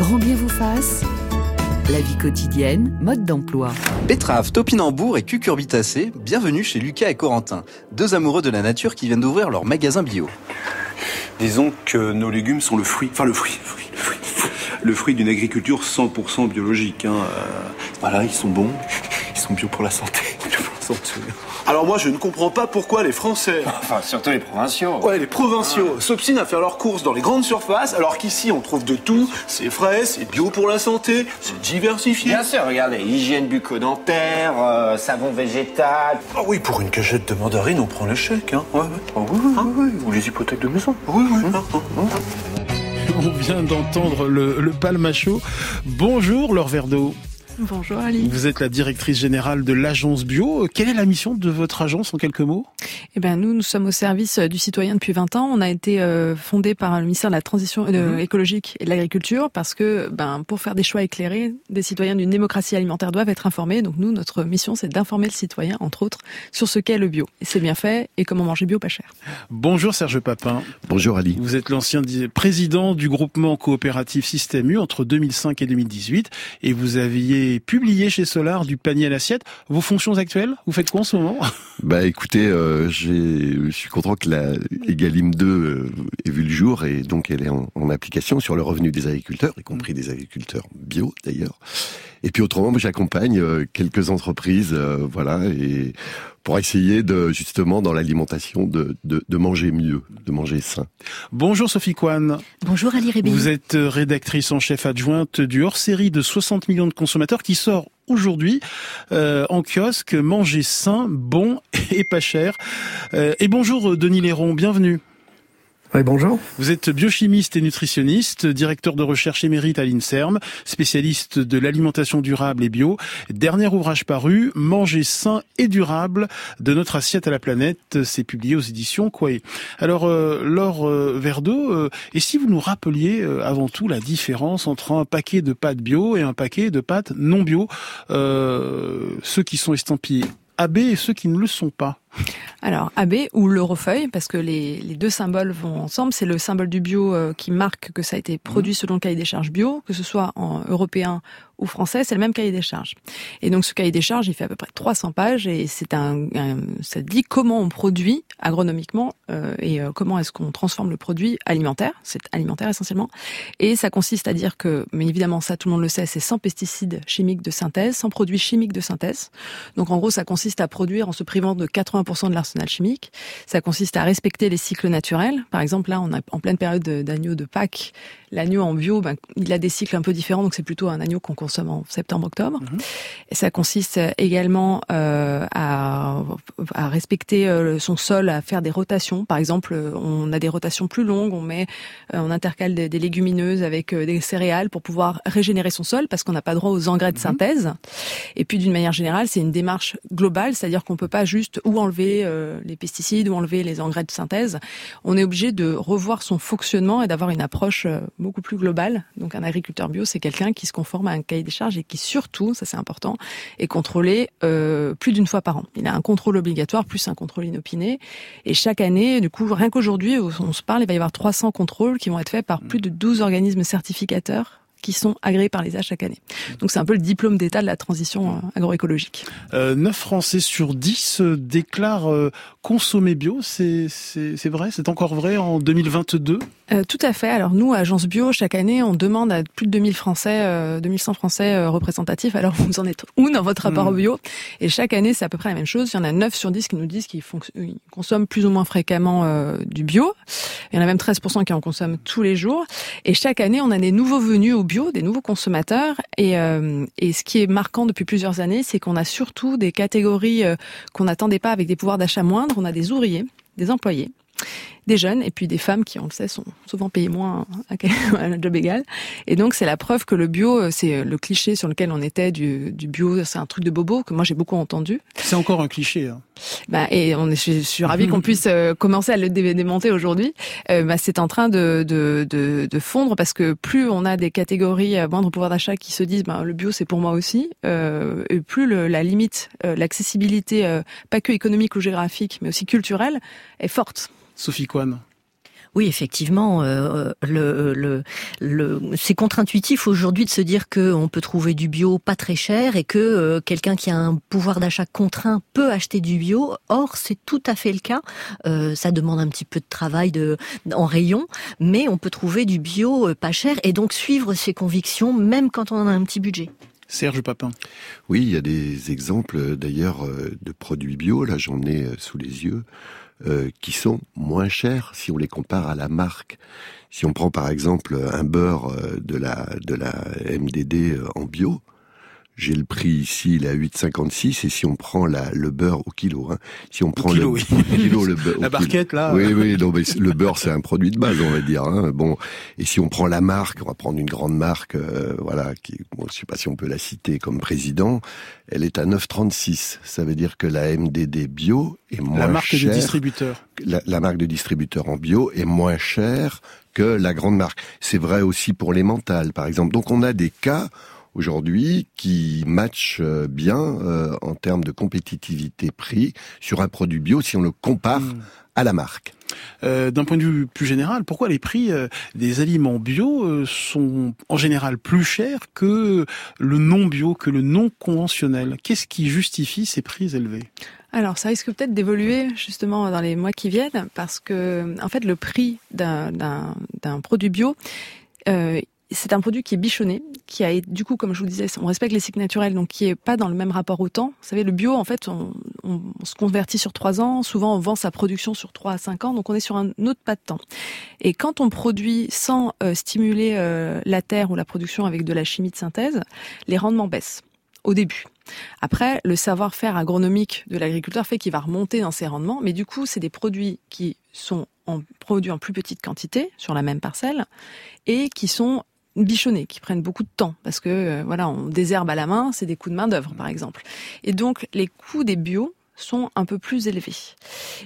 Grand bien vous fasse. La vie quotidienne, mode d'emploi. Pétrave, topinambour et cucurbitacées, bienvenue chez Lucas et Corentin, deux amoureux de la nature qui viennent d'ouvrir leur magasin bio. Disons que nos légumes sont le fruit, enfin le fruit, le fruit, le fruit, le fruit d'une agriculture 100% biologique. Hein. Euh, voilà, ils sont bons, ils sont bio pour la santé. bio pour la santé. Alors moi, je ne comprends pas pourquoi les Français, Enfin, surtout les provinciaux. ouais, les provinciaux, s'obstinent à faire leurs courses dans les grandes surfaces, alors qu'ici, on trouve de tout. C'est frais, c'est bio pour la santé, c'est diversifié. Bien sûr, regardez, hygiène bucco-dentaire, euh, savon végétal. Ah oui, pour une cachette de mandarine, on prend le chèque, hein. Ouais, ouais. Ah oui, oui, oui, oui. Ou les hypothèques de maison. Oui, oui. hein, hein, hein. On vient d'entendre le, le palmacho. Bonjour Laure Verdeau. Bonjour Ali. Vous êtes la directrice générale de l'agence bio. Quelle est la mission de votre agence en quelques mots? Eh ben nous, nous sommes au service euh, du citoyen depuis 20 ans. On a été euh, fondé par le ministère de la Transition euh, écologique et de l'Agriculture parce que, ben, pour faire des choix éclairés, des citoyens d'une démocratie alimentaire doivent être informés. Donc nous, notre mission, c'est d'informer le citoyen, entre autres, sur ce qu'est le bio. Et c'est bien fait et comment manger bio pas cher. Bonjour Serge Papin. Bonjour Ali. Vous êtes l'ancien président du groupement coopératif Système U entre 2005 et 2018 et vous aviez publié chez Solar du panier à l'assiette. Vos fonctions actuelles, vous faites quoi en ce moment? Bah écoutez, euh, je suis content que la Egalim 2 euh, ait vu le jour et donc elle est en, application sur le revenu des agriculteurs, y compris des agriculteurs bio d'ailleurs. Et puis autrement, j'accompagne euh, quelques entreprises, voilà, et pour essayer de justement dans l'alimentation de, de, de manger mieux, de manger sain. Bonjour Sophie Kwan. Bonjour Ali Rébelli. Vous êtes euh, rédactrice en chef adjointe du hors-série de 60 millions de consommateurs qui sort aujourd'hui euh, en kiosque Manger sain, bon et pas cher. Euh, et bonjour Denis Léron, bienvenue. Bonjour. Vous êtes biochimiste et nutritionniste, directeur de recherche émérite à l'INSERM, spécialiste de l'alimentation durable et bio. Dernier ouvrage paru, Manger sain et durable de notre assiette à la planète, c'est publié aux éditions Quay. Alors, euh, Laure euh, euh, et si vous nous rappeliez euh, avant tout la différence entre un paquet de pâtes bio et un paquet de pâtes non bio, euh, ceux qui sont estampillés AB et ceux qui ne le sont pas? Alors AB ou l'eurofeuille, parce que les, les deux symboles vont ensemble. C'est le symbole du bio euh, qui marque que ça a été produit selon le cahier des charges bio, que ce soit en européen ou français, c'est le même cahier des charges. Et donc ce cahier des charges, il fait à peu près 300 pages et c'est un, un- ça dit comment on produit agronomiquement euh, et euh, comment est-ce qu'on transforme le produit alimentaire. C'est alimentaire essentiellement. Et ça consiste à dire que, mais évidemment ça tout le monde le sait, c'est sans pesticides chimiques de synthèse, sans produits chimiques de synthèse. Donc en gros, ça consiste à produire en se privant de 80% de l'arsenal chimique. Ça consiste à respecter les cycles naturels. Par exemple, là, on est en pleine période de- d'agneau de Pâques. L'agneau en bio, ben, il a des cycles un peu différents, donc c'est plutôt un agneau qu'on consomme en septembre-octobre. Et ça consiste également euh, à, à respecter euh, son sol, à faire des rotations. Par exemple, euh, on a des rotations plus longues, on met, euh, on intercale des, des légumineuses avec euh, des céréales pour pouvoir régénérer son sol, parce qu'on n'a pas droit aux engrais de synthèse. Et puis d'une manière générale, c'est une démarche globale, c'est-à-dire qu'on peut pas juste ou enlever euh, les pesticides ou enlever les engrais de synthèse. On est obligé de revoir son fonctionnement et d'avoir une approche euh, beaucoup plus globale. Donc un agriculteur bio, c'est quelqu'un qui se conforme à un cahier des charges et qui surtout, ça c'est important, est contrôlé euh, plus d'une fois par an. Il a un contrôle obligatoire plus un contrôle inopiné. Et chaque année, du coup, rien qu'aujourd'hui, on se parle, il va y avoir 300 contrôles qui vont être faits par plus de 12 organismes certificateurs qui sont agréés par l'ESA chaque année. Donc c'est un peu le diplôme d'État de la transition euh, agroécologique. Euh, 9 Français sur 10 euh, déclarent euh, consommer bio. C'est vrai C'est encore vrai en 2022 Euh, tout à fait. Alors nous, Agence Bio, chaque année, on demande à plus de 2000 Français, euh, 2100 Français euh, représentatifs. Alors vous en êtes où dans votre rapport Mm. au bio? Et chaque année, c'est à peu près la même chose. Il y en a 9 sur 10 qui nous disent qu'ils consomment plus ou moins fréquemment euh, du bio. Il y en a même 13% qui en consomment tous les jours. Et chaque année, on a des nouveaux venus au bio, des nouveaux consommateurs. Et, euh, et ce qui est marquant depuis plusieurs années, c'est qu'on a surtout des catégories euh, qu'on n'attendait pas avec des pouvoirs d'achat moindres. On a des ouvriers, des employés, des jeunes et puis des femmes qui, on le sait, sont souvent payées moins à un job égal. Et donc, c'est la preuve que le bio, euh, c'est le cliché sur lequel on était du, du bio, c'est un truc de bobo que moi j'ai beaucoup entendu. C'est encore un cliché. Hein. Bah, et on est, je, suis ravie qu'on puisse euh, commencer à le dé- démonter aujourd'hui. Euh, bah, c'est en train de, de, de, de fondre parce que plus on a des catégories à moindre pouvoir d'achat qui se disent bah, le bio c'est pour moi aussi, euh, et plus le, la limite, euh, l'accessibilité, euh, pas que économique ou géographique, mais aussi culturelle, est forte. Sophie Kwan. Oui, effectivement, euh, le, le, le c'est contre-intuitif aujourd'hui de se dire qu'on peut trouver du bio pas très cher et que euh, quelqu'un qui a un pouvoir d'achat contraint peut acheter du bio. Or, c'est tout à fait le cas. Euh, ça demande un petit peu de travail de, en rayon, mais on peut trouver du bio euh, pas cher et donc suivre ses convictions même quand on a un petit budget. Serge Papin. Oui, il y a des exemples d'ailleurs de produits bio, là j'en ai sous les yeux, euh, qui sont moins chers si on les compare à la marque. Si on prend par exemple un beurre euh, de la de la MDD euh, en bio, j'ai le prix ici, il est à 8,56 et si on prend la, le beurre au kilo, hein, si on prend kilo, le, oui. kilo, le beurre, la barquette là. Oui, oui, non, mais le beurre c'est un produit de base, on va dire. Hein, bon, et si on prend la marque, on va prendre une grande marque, euh, voilà, qui, bon, je sais pas si on peut la citer comme président, elle est à 9,36. Ça veut dire que la MDD bio est moins La marque chère. du distributeur. La, la marque de distributeur en bio est moins chère que la grande marque. C'est vrai aussi pour les mentales, par exemple. Donc on a des cas aujourd'hui qui matchent euh, bien euh, en termes de compétitivité prix sur un produit bio si on le compare Mm. à la marque. Euh, D'un point de vue plus général, pourquoi les prix euh, des aliments bio euh, sont en général plus chers que le non bio, que le non conventionnel? Qu'est-ce qui justifie ces prix élevés? Alors, ça risque peut-être d'évoluer justement dans les mois qui viennent, parce que en fait, le prix d'un d'un- d'un produit bio, euh, c'est un produit qui est bichonné, qui a du coup, comme je vous disais, on respecte les cycles naturels, donc qui est pas dans le même rapport au temps. Vous savez, le bio, en fait, on, se convertit sur trois ans. Souvent, on vend sa production sur trois à cinq ans, donc on est sur un autre pas de temps. Et quand on produit sans euh, stimuler euh, la terre ou la production avec de la chimie de synthèse, les rendements baissent au début. Après, le savoir-faire agronomique de l'agriculteur fait qu'il va remonter dans ses rendements, mais du coup, c'est des produits qui sont produits en plus petite quantité sur la même parcelle et qui sont bichonnés, qui prennent beaucoup de temps parce que euh, voilà, on désherbe à la main, c'est des coûts de main d'œuvre par exemple. Et donc, les coûts des bio sont un peu plus élevés.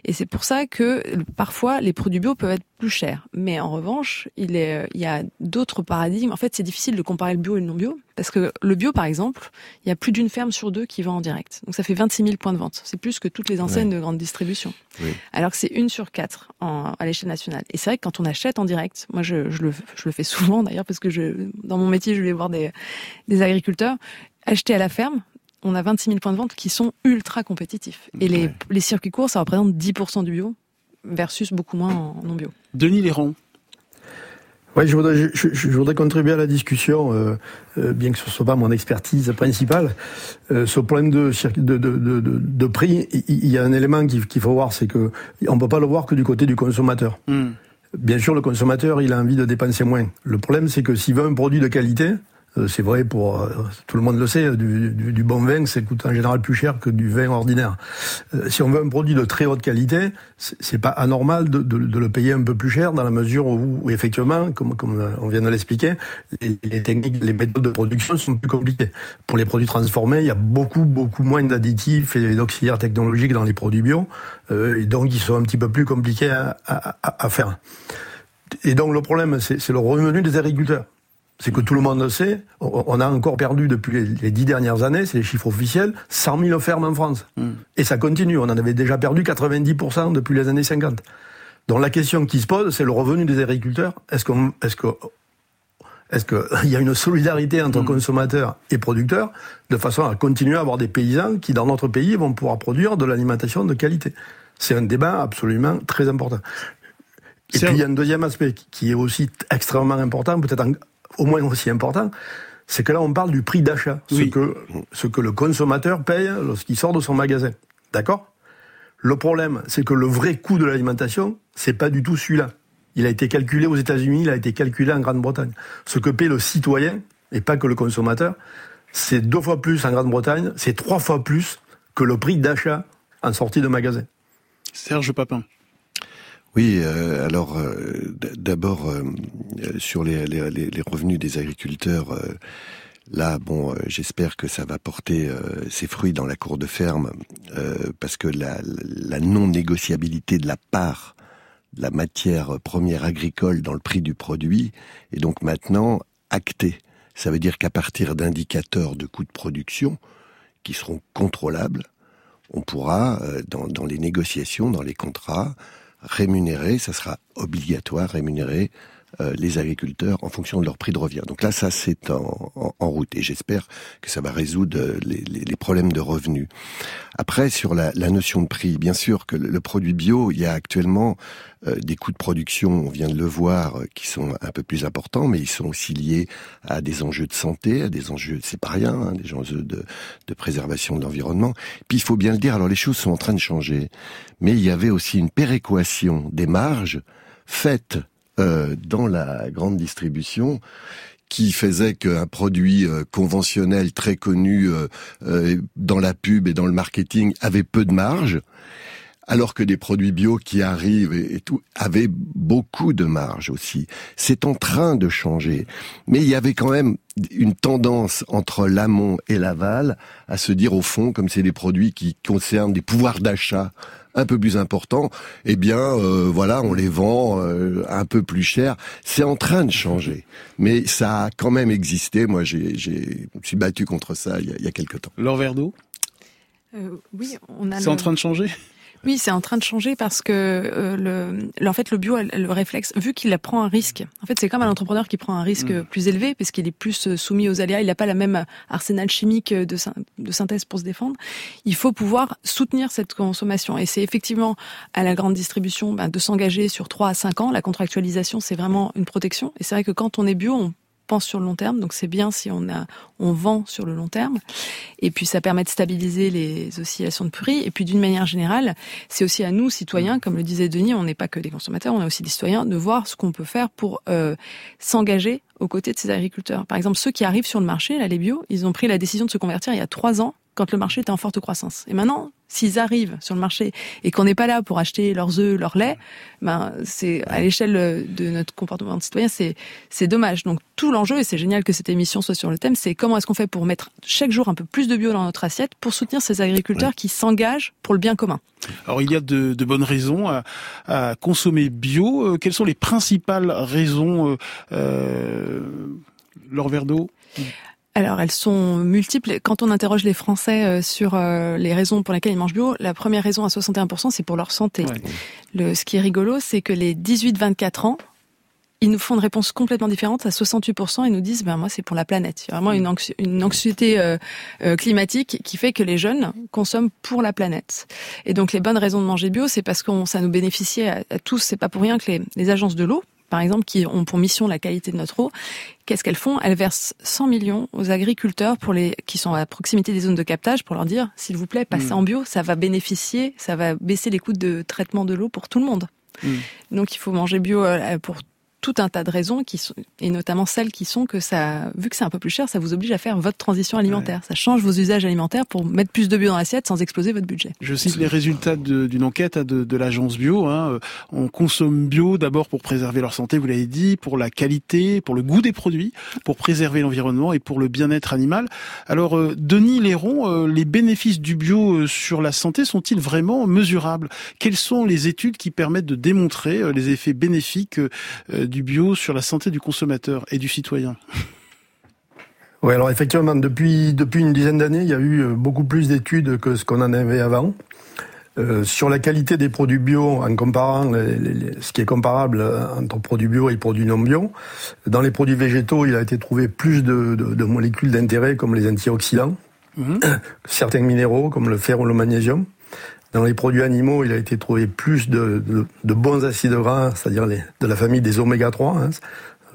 Et c'est pour ça que euh, parfois les produits bio peuvent être plus chers. Mais en revanche, il, est, euh, il y a d'autres paradigmes. En fait, c'est difficile de comparer le bio et le non bio parce que le bio, par exemple, il y a plus d'une ferme sur deux qui vend en direct. Donc ça fait 26 000 points de vente. C'est plus que toutes les enseignes de grande distribution. Oui. Alors que c'est une sur quatre en, à l'échelle nationale. Et c'est vrai que quand on achète en direct, moi je, je, le, je le fais souvent d'ailleurs parce que je, dans mon métier, je vais voir des, des agriculteurs. Acheter à la ferme, on a 26 000 points de vente qui sont ultra compétitifs. Et les, Ouais. les circuits courts, ça représente 10% du bio versus beaucoup moins en non bio. Denis Léron. Oui, je voudrais, je, je- je voudrais contribuer à la discussion, euh, euh, bien que ce ne soit pas mon expertise principale. Euh, ce problème de, circuit- de, de, de, de- de prix, il y a un élément qu'il faut voir, c'est que on peut pas le voir que du côté du consommateur. Hmm. Bien sûr, le consommateur, il a envie de dépenser moins. Le problème, c'est que s'il veut un produit de qualité, euh, c'est vrai pour euh, tout le monde le sait, du, bon vin, ça coûte en général plus cher que du vin ordinaire. Euh, si on veut un produit de très haute qualité, c'est pas anormal de, le payer un peu plus cher dans la mesure où, effectivement, comme, on vient de l'expliquer, les, techniques, les méthodes de production sont plus compliquées. Pour les produits transformés, il y a beaucoup beaucoup moins d'additifs et d'auxiliaires technologiques dans les produits bio, euh, et donc ils sont un petit peu plus compliqués à, faire. Et donc le problème, c'est le revenu des agriculteurs. C'est que tout le monde le sait, on a encore perdu depuis les- dix dernières années, c'est les chiffres officiels, 100 000 fermes en France. Et ça continue, on en avait déjà perdu 90% depuis les années 50. Donc la question qui se pose, c'est le revenu des agriculteurs. Est-ce qu'on, est-ce que, est-ce qu'il y a une solidarité entre consommateurs et producteurs de façon à continuer à avoir des paysans qui, dans notre pays, vont pouvoir produire de l'alimentation de qualité? C'est un débat absolument très important. Et puis il y a un deuxième aspect qui- qui est aussi extrêmement important, peut-être en- au moins aussi important, c'est que là on parle du prix d'achat, Oui. ce, que, ce que le consommateur paye lorsqu'il sort de son magasin. D'accord? Le problème, c'est que le vrai coût de l'alimentation, c'est pas du tout celui-là. Il a été calculé aux États-Unis, il a été calculé en Grande-Bretagne. Ce que paie le citoyen, et pas que le consommateur, c'est deux fois plus en Grande-Bretagne, c'est trois fois plus que le prix d'achat en sortie de magasin. Serge Papin. Oui, euh, alors euh, d'abord euh, euh, sur les, revenus des agriculteurs, là, bon, j'espère que ça va porter ses fruits dans la cour de ferme, parce que la, la non-négociabilité de la part de la matière première agricole dans le prix du produit est donc maintenant actée. Ça veut dire qu'à partir d'indicateurs de coûts de production qui seront contrôlables, on pourra, dans les négociations, dans les contrats, rémunérer, ça sera obligatoire, rémunérer euh, les agriculteurs en fonction de leur prix de revient. Donc là, ça c'est en, en, route et j'espère que ça va résoudre les, les, les, problèmes de revenus. Après, sur la, la, notion de prix, bien sûr que le, produit bio, il y a actuellement euh, des coûts de production, on vient de le voir, euh, qui sont un peu plus importants, mais ils sont aussi liés à des enjeux de santé, à des enjeux, c'est pas rien, hein, des enjeux de, de préservation de l'environnement. Puis il faut bien le dire, alors les choses sont en train de changer, mais il y avait aussi une péréquation des marges faites euh, dans la grande distribution qui faisait qu'un produit euh, conventionnel très connu euh, dans la pub et dans le marketing avait peu de marge, alors que des produits bio qui arrivent et, tout avaient beaucoup de marge aussi. C'est en train de changer, mais il y avait quand même une tendance entre l'amont et l'aval à se dire au fond, comme c'est des produits qui concernent des pouvoirs d'achat un peu plus important, eh bien, euh, voilà, on les vend euh, un peu plus cher. C'est en train de changer, mais ça a quand même existé. Moi, j'ai, j'ai, je suis battu contre ça il y a, il y a quelque temps. Verdeau euh, Oui, on a. C'est en train de changer? Oui, c'est en train de changer parce que euh, le, en fait, le bio, le réflexe, vu qu'il prend un risque, en fait, c'est comme un entrepreneur qui prend un risque mm. plus élevé parce qu'il est plus euh, soumis aux aléas, il n'a pas la même arsenal chimique de, de synthèse pour se défendre. Il faut pouvoir soutenir cette consommation et c'est effectivement à la grande distribution ben, de s'engager sur 3 à 5 ans. La contractualisation, c'est vraiment une protection et c'est vrai que quand on est bio, on pense sur le long terme, donc c'est bien si on a on vend sur le long terme. Et puis ça permet de stabiliser les oscillations de prix. Et puis d'une manière générale, c'est aussi à nous citoyens, comme le disait Denis, on n'est pas que des consommateurs, on est aussi des citoyens, de voir ce qu'on peut faire pour euh, s'engager aux côtés de ces agriculteurs. Par exemple, ceux qui arrivent sur le marché, là les bio, ils ont pris la décision de se convertir il y a trois ans quand le marché était en forte croissance. Et maintenant, s'ils arrivent sur le marché et qu'on n'est pas là pour acheter leurs œufs, leur lait, ben c'est à l'échelle de notre comportement de citoyen, c'est c'est dommage. Donc tout l'enjeu et c'est génial que cette émission soit sur le thème, c'est comment est-ce qu'on fait pour mettre chaque jour un peu plus de bio dans notre assiette pour soutenir ces agriculteurs qui s'engagent pour le bien commun. Alors il y a de, de bonnes raisons à, à, consommer bio. Euh, quelles sont les principales raisons, euh, euh, leur verre d'eau alors, elles sont multiples. Quand on interroge les Français euh, sur euh, les raisons pour lesquelles ils mangent bio, la première raison à 61%, c'est pour leur santé. Le, ce qui est rigolo, c'est que les 18-24 ans, ils nous font une réponse complètement différente. À 68%, ils nous disent, ben moi, c'est pour la planète. Il y a vraiment une, une anxiété euh, climatique qui fait que les jeunes consomment pour la planète. Et donc, les bonnes raisons de manger bio, c'est parce que ça nous bénéficiait à, à tous. C'est pas pour rien que les, les agences de l'eau, par exemple, qui ont pour mission la qualité de notre eau, qu'est-ce qu'elles font? Elles versent 100 millions aux agriculteurs pour les qui sont à proximité des zones de captage pour leur dire, s'il vous plaît, passez mm. en bio, ça va bénéficier, ça va baisser les coûts de traitement de l'eau pour tout le monde. Mm. Donc il faut manger bio euh, pour tout un tas de raisons qui sont, et notamment celles qui sont que ça, vu que c'est un peu plus cher, ça vous oblige à faire votre transition alimentaire. Ça change vos usages alimentaires pour mettre plus de bio dans l'assiette sans exploser votre budget. Je cite les résultats d'une enquête hein, de, de l'agence bio. Hein. On consomme bio d'abord pour préserver leur santé, vous l'avez dit, pour la qualité, pour le goût des produits, pour préserver l'environnement et pour le bien-être animal. Alors, euh, Denis Léron, euh, les bénéfices du bio euh, sur la santé sont-ils vraiment mesurables? Quelles sont les études qui permettent de démontrer les effets bénéfiques du bio sur la santé du consommateur et du citoyen oui, alors effectivement, depuis, depuis une dizaine d'années, il y a eu euh, beaucoup plus d'études que ce qu'on en avait avant. Euh, sur la qualité des produits bio, en comparant ce qui est comparable entre produits bio et produits non bio, dans les produits végétaux, il a été trouvé plus de, de, molécules d'intérêt comme les antioxydants, mhm. certains minéraux comme le fer ou le magnésium. Dans les produits animaux, il a été trouvé plus de, de, bons acides gras, c'est-à-dire de la famille des oméga 3, hein,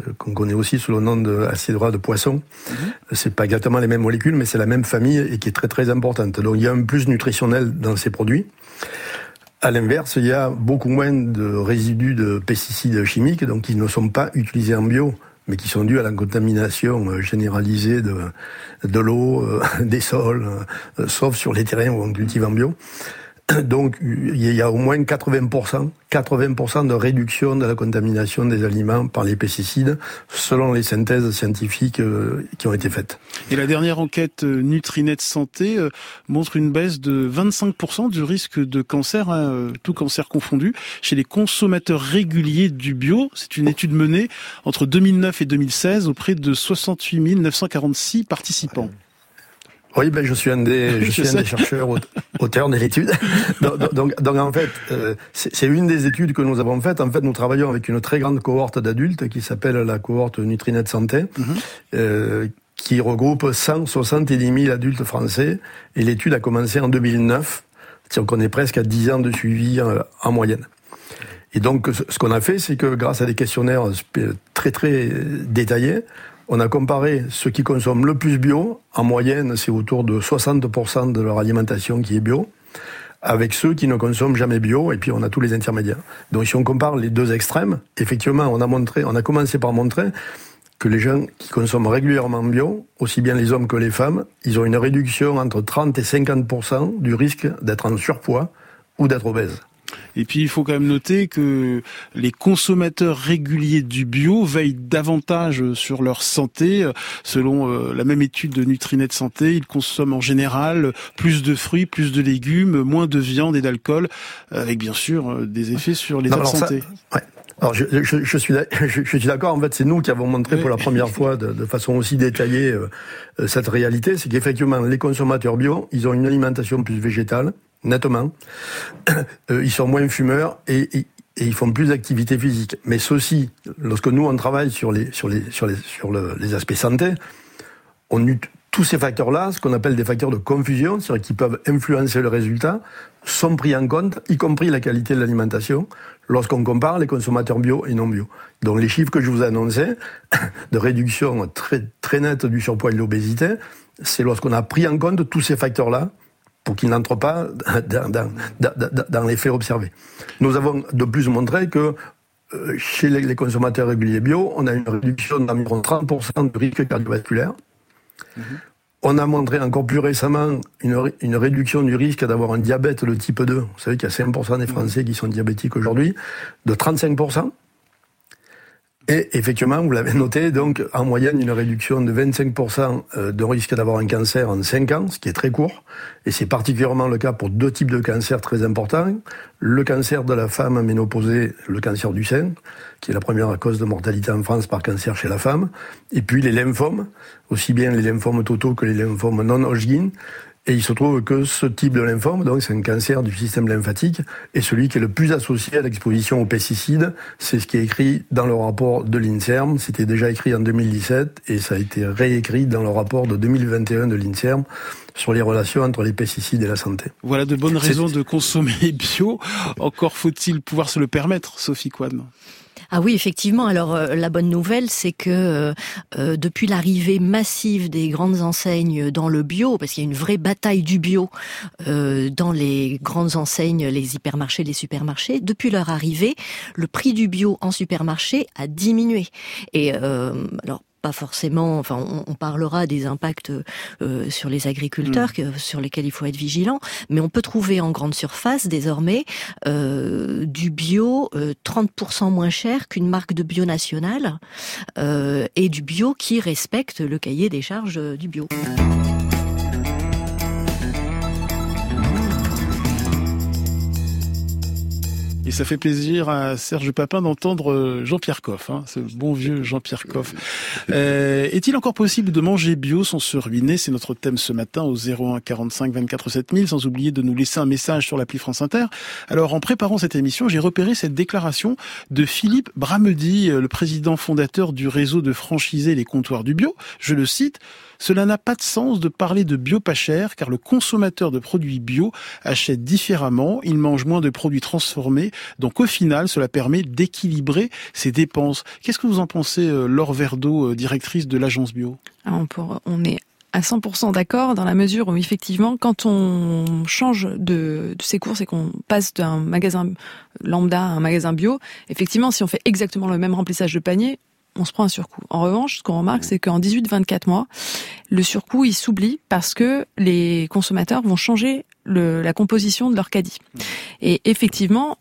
euh, qu'on connaît aussi sous le nom d'acides gras de poisson. Mm C'est pas exactement les mêmes molécules, mais c'est la même famille et qui est très très importante. Donc il y a un plus nutritionnel dans ces produits. À l'inverse, il y a beaucoup moins de résidus de pesticides chimiques, donc ils ne sont pas utilisés en bio, mais qui sont dus à la contamination euh, généralisée de, de l'eau, euh, des sols, sauf sur les terrains où on cultive en bio. Donc, il y a au moins 80%, 80% de réduction de la contamination des aliments par les pesticides, selon les synthèses scientifiques euh, qui ont été faites. Et la dernière enquête euh, Nutrinet Santé euh, montre une baisse de 25% du risque de cancer, hein, tout cancer confondu, chez les consommateurs réguliers du bio. C'est une étude menée entre 2009 et 2016 auprès de 68 946 participants. Oui, ben je suis un des, je suis un des chercheurs auteurs de l'étude. donc, donc, donc, en fait, euh, c'est une des études que nous avons faites. En fait, nous travaillons avec une très grande cohorte d'adultes qui s'appelle la cohorte Nutrinet Santé, mhm. euh, qui regroupe 170 000 adultes français. Et l'étude a commencé en 2009. Donc on est presque à 10 ans de suivi euh, en moyenne. Et donc, ce qu'on a fait, c'est que grâce à des questionnaires très très détaillés, on a comparé ceux qui consomment le plus bio, en moyenne c'est autour de 60% de leur alimentation qui est bio, avec ceux qui ne consomment jamais bio, et puis on a tous les intermédiaires. Donc si on compare les deux extrêmes, effectivement, on a montré, on a commencé par montrer que les gens qui consomment régulièrement bio, aussi bien les hommes que les femmes, ils ont une réduction entre 30 et 50% du risque d'être en surpoids ou d'être obèse. Et puis il faut quand même noter que les consommateurs réguliers du bio veillent davantage sur leur santé. Selon euh, la même étude de Nutrinet Santé, ils consomment en général plus de fruits, plus de légumes, moins de viande et d'alcool, avec bien sûr euh, des effets sur l'état de santé. Alors je, je, je, suis je, suis d'accord. En fait, c'est nous qui avons montré pour la première fois de, de façon aussi détaillée euh, cette réalité, c'est qu'effectivement les consommateurs bio, ils ont une alimentation plus végétale, nettement. Euh, ils sont moins fumeurs et, ils font plus d'activité physique. Mais ceci, lorsque nous on travaille sur les aspects santé, on tous ces facteurs-là, ce qu'on appelle des facteurs de confusion, c'est-à-dire qui peuvent influencer le résultat, sont pris en compte, y compris la qualité de l'alimentation, lorsqu'on compare les consommateurs bio et non bio. Donc les chiffres que je vous ai annoncés, de réduction très, très nette du surpoids et de l'obésité, c'est lorsqu'on a pris en compte tous ces facteurs-là pour qu'ils n'entrent pas dans, dans, dans, dans, les faits observés. Nous avons de plus montré que euh, chez les, consommateurs réguliers bio, on a une réduction d'environ 30% du risque cardiovasculaire. Mhm. On a montré encore plus récemment une, une réduction du risque d'avoir un diabète de type 2. Vous savez qu'il y a 5% des Français qui sont diabétiques aujourd'hui, de 35%. Et effectivement, vous l'avez noté, donc en moyenne une réduction de 25% euh, de risque d'avoir un cancer en 5 ans, ce qui est très court. Et c'est particulièrement le cas pour deux types de cancers très importants. Le cancer de la femme ménopausée, le cancer du sein, qui est la première cause de mortalité en France par cancer chez la femme. Et puis les lymphomes, aussi bien les lymphomes totaux que les lymphomes non Hodgkin, et il se trouve que ce type de lymphome, donc c'est un cancer du système lymphatique, est celui qui est le plus associé à l'exposition aux pesticides. C'est ce qui est écrit dans le rapport de l'INSERM. C'était déjà écrit en 2017 et ça a été réécrit dans le rapport de 2021 de l'INSERM sur les relations entre les pesticides et la santé. Voilà de bonnes raisons de consommer bio. Encore faut-il pouvoir se le permettre, Sophie Kwan. Ah oui, effectivement. Alors euh, la bonne nouvelle, c'est que euh, euh, depuis l'arrivée massive des grandes enseignes dans le bio, parce qu'il y a une vraie bataille du bio dans les grandes enseignes, les hypermarchés, les supermarchés, depuis leur arrivée, le prix du bio en supermarché a diminué. Et alors pas forcément, enfin, on, parlera des impacts euh, sur les agriculteurs mm. sur lesquels il faut être vigilant, mais on peut trouver en grande surface désormais euh, du bio 30% euh, moins cher qu'une marque de bio nationale et du bio qui respecte le cahier des charges du bio. Et ça fait plaisir à Serge Papin d'entendre euh, Jean-Pierre Coff, hein, ce bon vieux Jean-Pierre Coff. Euh, Est-il encore possible de manger bio sans se ruiner? C'est notre thème ce matin au 01 45 24 7000, sans oublier de nous laisser un message sur l'appli France Inter. Alors en préparant cette émission, j'ai repéré cette déclaration de Philippe Bramedy, euh, le président fondateur du réseau de franchisés Les Comptoirs du Bio. Je le cite. Cela n'a pas de sens de parler de bio pas cher car le consommateur de produits bio achète différemment, il mange moins de produits transformés, donc au final cela permet d'équilibrer ses dépenses. Qu'est-ce que vous en pensez, euh, Laure Verdeau, euh, directrice de l'agence bio? On est à 100% d'accord dans la mesure où effectivement quand on change de ses courses et qu'on passe d'un magasin lambda à un magasin bio, effectivement si on fait exactement le même remplissage de panier, on se prend un surcoût. En revanche, ce qu'on remarque, c'est qu'en 18-24 mois, le surcoût, il s'oublie parce que les consommateurs vont changer le, la composition de leur caddie. Et effectivement,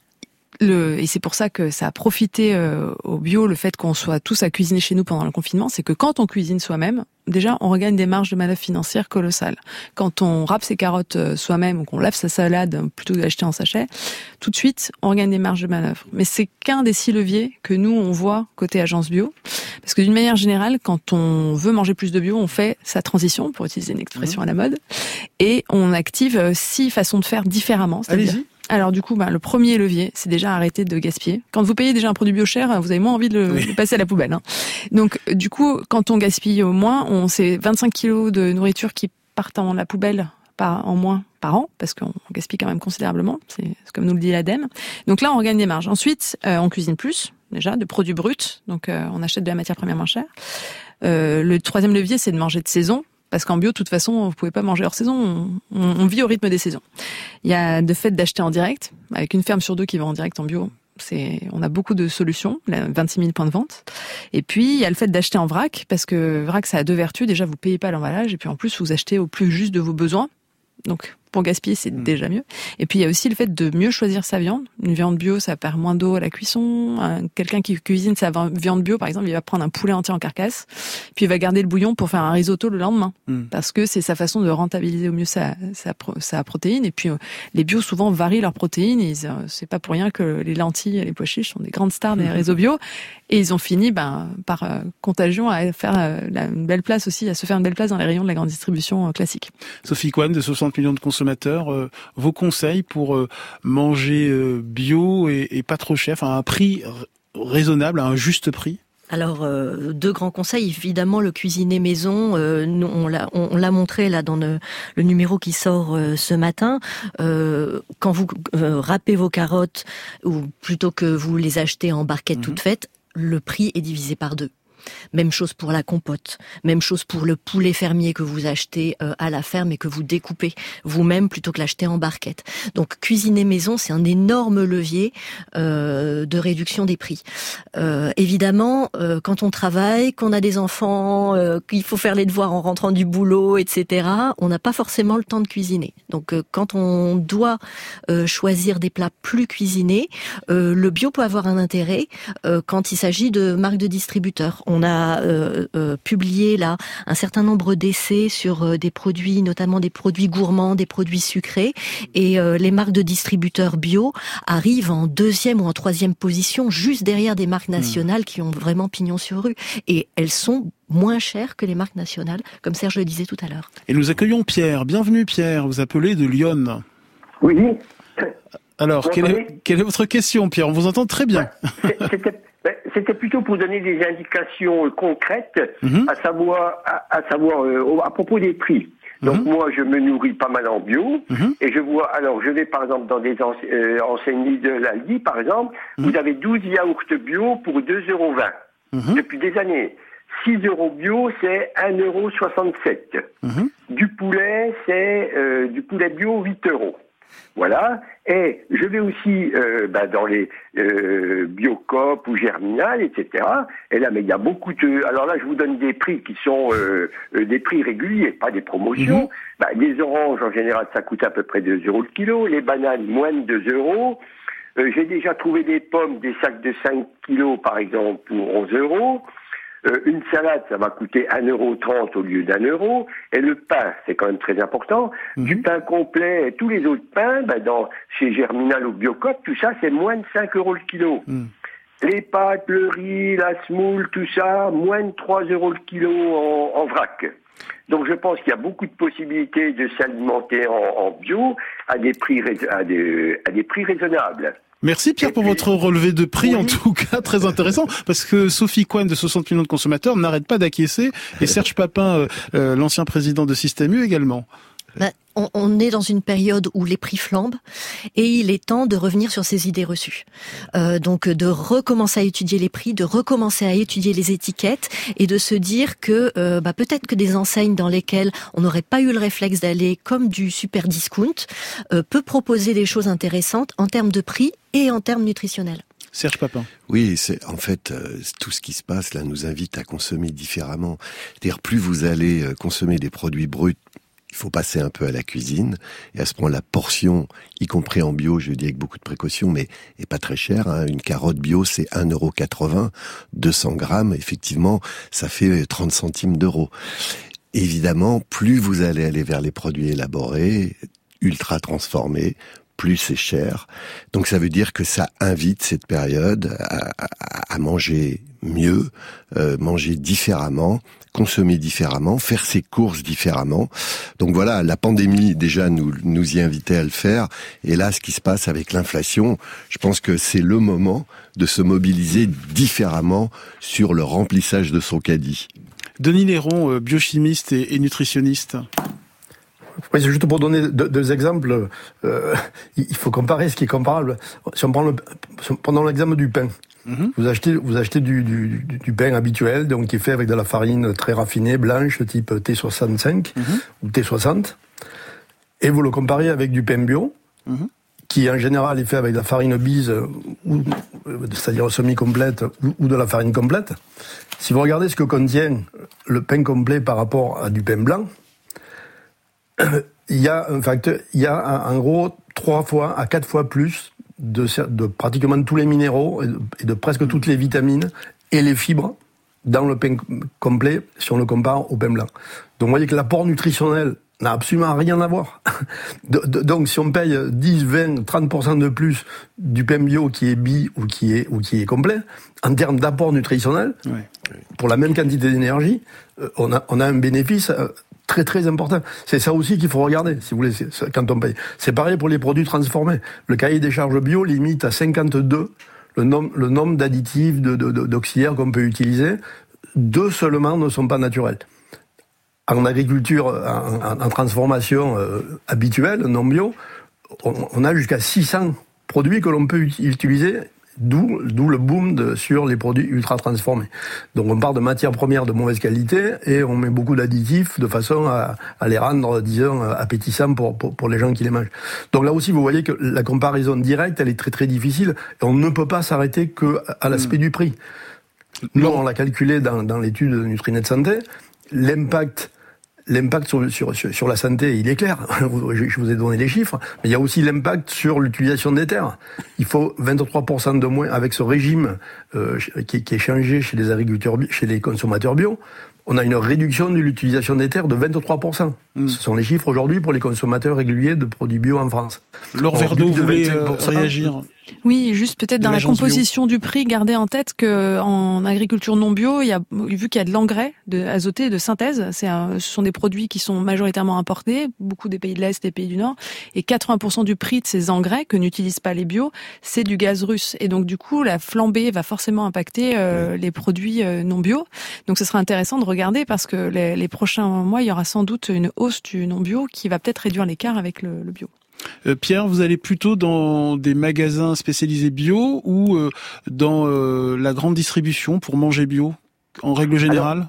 le, et c'est pour ça que ça a profité euh, au bio le fait qu'on soit tous à cuisiner chez nous pendant le confinement, c'est que quand on cuisine soi-même, déjà on regagne des marges de manœuvre financières colossales. Quand on râpe ses carottes euh, soi-même ou qu'on lave sa salade plutôt que d'acheter en sachet, tout de suite on regagne des marges de manœuvre. Mais c'est qu'un des six leviers que nous on voit côté agence bio, parce que d'une manière générale, quand on veut manger plus de bio, on fait sa transition, pour utiliser une expression à la mode, et on active euh, six façons de faire différemment. Allez-y. Alors du coup, bah, le premier levier, c'est déjà arrêter de gaspiller. Quand vous payez déjà un produit bio cher, vous avez moins envie de le, Oui. de passer à la poubelle. hein. Donc du coup, quand on gaspille au moins, on c'est 25 kilos de nourriture qui partent dans la poubelle par, en moins par an, parce qu'on gaspille quand même considérablement, c'est c'est comme nous le dit l'ADEME. Donc là, on regagne des marges. Ensuite, euh, on cuisine plus, déjà, de produits bruts, donc euh, on achète de la matière première moins chère. Euh, le troisième levier, c'est de manger de saison, parce qu'en bio, de toute façon, vous pouvez pas manger hors saison, on, vit au rythme des saisons. Il y a de fait d'acheter en direct, avec une ferme sur deux qui va en direct en bio. C'est, on a beaucoup de solutions, là, 26 000 points de vente. Et puis, il y a le fait d'acheter en vrac, parce que vrac, ça a deux vertus. Déjà, vous payez pas l'emballage, et puis en plus, vous achetez au plus juste de vos besoins. Donc, pour gaspiller, c'est déjà mieux. Et puis, il y a aussi le fait de mieux choisir sa viande. Une viande bio, ça perd moins d'eau à la cuisson. Un- Quelqu'un qui cuisine sa viande bio, par exemple, il va prendre un poulet entier en carcasse, puis il va garder le bouillon pour faire un risotto le lendemain. Mm. Parce que c'est sa façon de rentabiliser au mieux sa, sa, sa protéine. Et puis, euh, les bio, souvent, varient leurs protéines. Et ils, euh, c'est pas pour rien que les lentilles et les pois chiches sont des grandes stars des réseaux bio. Et ils ont fini, ben, par euh, contagion à faire la- une belle place aussi, à se faire une belle place dans les rayons de la grande distribution classique. Sophie Kwan, de 60 millions de consommateurs, euh, vos conseils pour euh, manger euh, bio et, et pas trop cher, enfin à un prix raisonnable, à un juste prix? Alors, euh, deux grands conseils. Évidemment, le cuisiner maison, euh, nous, on l'a on, on l'a montré là dans le, le numéro qui sort euh, ce matin. Quand vous râpez vos carottes, ou plutôt que vous les achetez en barquette toutes faites, le prix est divisé par deux. Même chose pour la compote, même chose pour le poulet fermier que vous achetez euh, à la ferme et que vous découpez vous-même plutôt que l'acheter en barquette. Donc cuisiner maison, c'est un énorme levier euh, de réduction des prix. Euh, évidemment, quand on travaille, qu'on a des enfants, qu'il faut faire les devoirs en rentrant du boulot, etc., on n'a pas forcément le temps de cuisiner. Donc quand on doit choisir des plats plus cuisinés, le bio peut avoir un intérêt quand il s'agit de marques de distributeurs. On a euh, euh, publié là un certain nombre d'essais sur euh, des produits, notamment des produits gourmands, des produits sucrés, et euh, les marques de distributeurs bio arrivent en deuxième ou en troisième position, juste derrière des marques nationales qui ont vraiment pignon sur rue, et elles sont moins chères que les marques nationales, comme Serge le disait tout à l'heure. Et nous accueillons Pierre. Bienvenue Pierre, vous appelez de Lyon. Oui, Alors, quelle est, m'entendez quelle est votre question Pierre? On vous entend très bien. c'était ben, c'était plutôt pour donner des indications euh, concrètes, Mhm. à savoir, à, à savoir euh, à propos des prix. Donc Mhm. moi, je me nourris pas mal en bio, Mhm. et je vois. Alors, je vais par exemple dans des ense- euh, enseignes de l'Aldi, par exemple, vous avez 12 yaourts bio pour 2,20 euros depuis des années. 6 euros bio, c'est 1,67 euros. Du poulet, c'est euh, du poulet bio 8 euros. Voilà. Et je vais aussi euh, bah, dans les euh, Biocop ou Germinal, etc. Et là, mais il y a beaucoup de. Alors là, je vous donne des prix qui sont euh, euh, des prix réguliers, pas des promotions. Mhm. Bah, les oranges, en général, ça coûte à peu près 2 euros le kilo. Les bananes, moins de 2 euros. J'ai déjà trouvé des pommes, des sacs de 5 kilos, par exemple, pour 11 euros. Euh, une salade, ça va coûter 1,30€ au lieu d'un euro. Et le pain, c'est quand même très important. Du pain complet et tous les autres pains, ben dans, chez Germinal ou Biocop, tout ça, c'est moins de 5 euros le kilo. Mm. Les pâtes, le riz, la semoule, tout ça, moins de 3 euros le kilo en, en vrac. Donc je pense qu'il y a beaucoup de possibilités de s'alimenter en, en bio à des prix à des, à des prix raisonnables. Merci Pierre pour votre relevé de prix, en tout cas très intéressant, parce que Sophie Coine de 60 millions de consommateurs n'arrête pas d'acquiescer, et Serge Papin, euh, euh, l'ancien président de Système U également. Ben, on, on est dans une période où les prix flambent et il est temps de revenir sur ces idées reçues. Euh, donc de recommencer à étudier les prix, de recommencer à étudier les étiquettes et de se dire que euh, bah, peut-être que des enseignes dans lesquelles on n'aurait pas eu le réflexe d'aller comme du super discount euh, peut proposer des choses intéressantes en termes de prix et en termes nutritionnels. Serge Papin. Oui, c'est en fait euh, tout ce qui se passe là nous invite à consommer différemment. C'est-à-dire plus vous allez euh, consommer des produits bruts il faut passer un peu à la cuisine. Et à ce moment, la portion, y compris en bio, je le dis avec beaucoup de précautions, mais est pas très chère. Hein. Une carotte bio, c'est 1,80€. 200 grammes, effectivement, ça fait 30 centimes d'euros. Évidemment, plus vous allez aller vers les produits élaborés, ultra transformés, plus c'est cher. Donc ça veut dire que ça invite cette période à, manger mieux, euh, manger différemment, consommer différemment, faire ses courses différemment. Donc voilà, la pandémie déjà nous, nous y invitait à le faire. Et là, ce qui se passe avec l'inflation, je pense que c'est le moment de se mobiliser différemment sur le remplissage de son caddie. Denis Néron, euh, biochimiste et, nutritionniste. Oui, c'est juste pour donner deux, exemples. Euh, il faut comparer ce qui est comparable. Si on prend le, pendant l'exemple du pain, mhm. vous achetez, vous achetez du, du, du, pain habituel, donc qui est fait avec de la farine très raffinée, blanche, type T65 mhm. ou T60, et vous le comparez avec du pain bio, mhm. qui en général est fait avec de la farine bise, ou, c'est-à-dire semi-complète, ou de la farine complète. Si vous regardez ce que contient le pain complet par rapport à du pain blanc, il y a un facteur, il y a en gros trois fois à quatre fois plus de, de pratiquement tous les minéraux et de, presque toutes les vitamines et les fibres dans le pain complet si on le compare au pain blanc. Donc vous voyez que l'apport nutritionnel n'a absolument rien à voir. Donc si on paye 10, 20, 30% de plus du pain bio qui est bi ou qui est, ou qui est complet, en termes d'apport nutritionnel, pour la même quantité d'énergie, euh, on a, on a un bénéfice euh, très très important. C'est ça aussi qu'il faut regarder, si vous voulez, quand on paye. C'est pareil pour les produits transformés. Le cahier des charges bio limite à 52 le nombre, d'additifs, d'auxiliaires qu'on peut utiliser. Deux seulement ne sont pas naturels en agriculture, en, transformation euh, habituelle, non bio, on, a jusqu'à 600 produits que l'on peut utiliser D'où, d'où le boom de, sur les produits ultra transformés. Donc on part de matières premières de mauvaise qualité et on met beaucoup d'additifs de façon à, à les rendre, disons, appétissants pour, pour, pour, les gens qui les mangent. Donc là aussi, vous voyez que la comparaison directe, elle est très très difficile et on ne peut pas s'arrêter que à l'aspect hmm. du prix. Nous, on l'a calculé dans, dans l'étude de Nutrinet Santé, l'impact l'impact sur, sur, sur, la santé, il est clair. Je vous ai donné les chiffres. Mais il y a aussi l'impact sur l'utilisation des terres. Il faut 23% de moins avec ce régime euh, qui, qui, est changé chez les agriculteurs, chez les consommateurs bio on a une réduction de l'utilisation des terres de 23%. Hmm. Ce sont les chiffres aujourd'hui pour les consommateurs réguliers de produits bio en France. Laure Verdeau voulait euh, réagir? Oui, juste peut-être dans la composition du prix, gardez en tête que en agriculture non bio, il y a vu qu'il y a de l'engrais de azoté de synthèse, c'est ce sont des produits qui sont majoritairement importés, beaucoup des pays de l'est, des pays du nord, et 80% du prix de ces engrais que n'utilisent pas les bio, c'est du gaz russe, et donc du coup la flambée va forcément impacter euh, les produits euh, non bio. Donc ce sera intéressant de regarder regarder parce que les, prochains mois, il y aura sans doute une hausse du non bio qui va peut-être réduire l'écart avec le, bio. Euh, Pierre, vous allez plutôt dans des magasins spécialisés bio ou euh, dans euh, la grande distribution pour manger bio, en règle générale?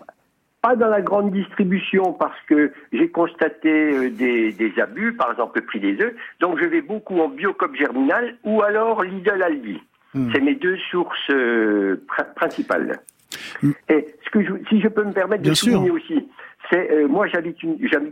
Pas dans la grande distribution parce que j'ai constaté des, abus, par exemple le prix des œufs. Donc je vais beaucoup en biocop germinal ou alors Lidl Aldi. Hmm. C'est mes deux sources principales. Et ce que si je peux me permettre de souligner aussi, c'est moi j'habite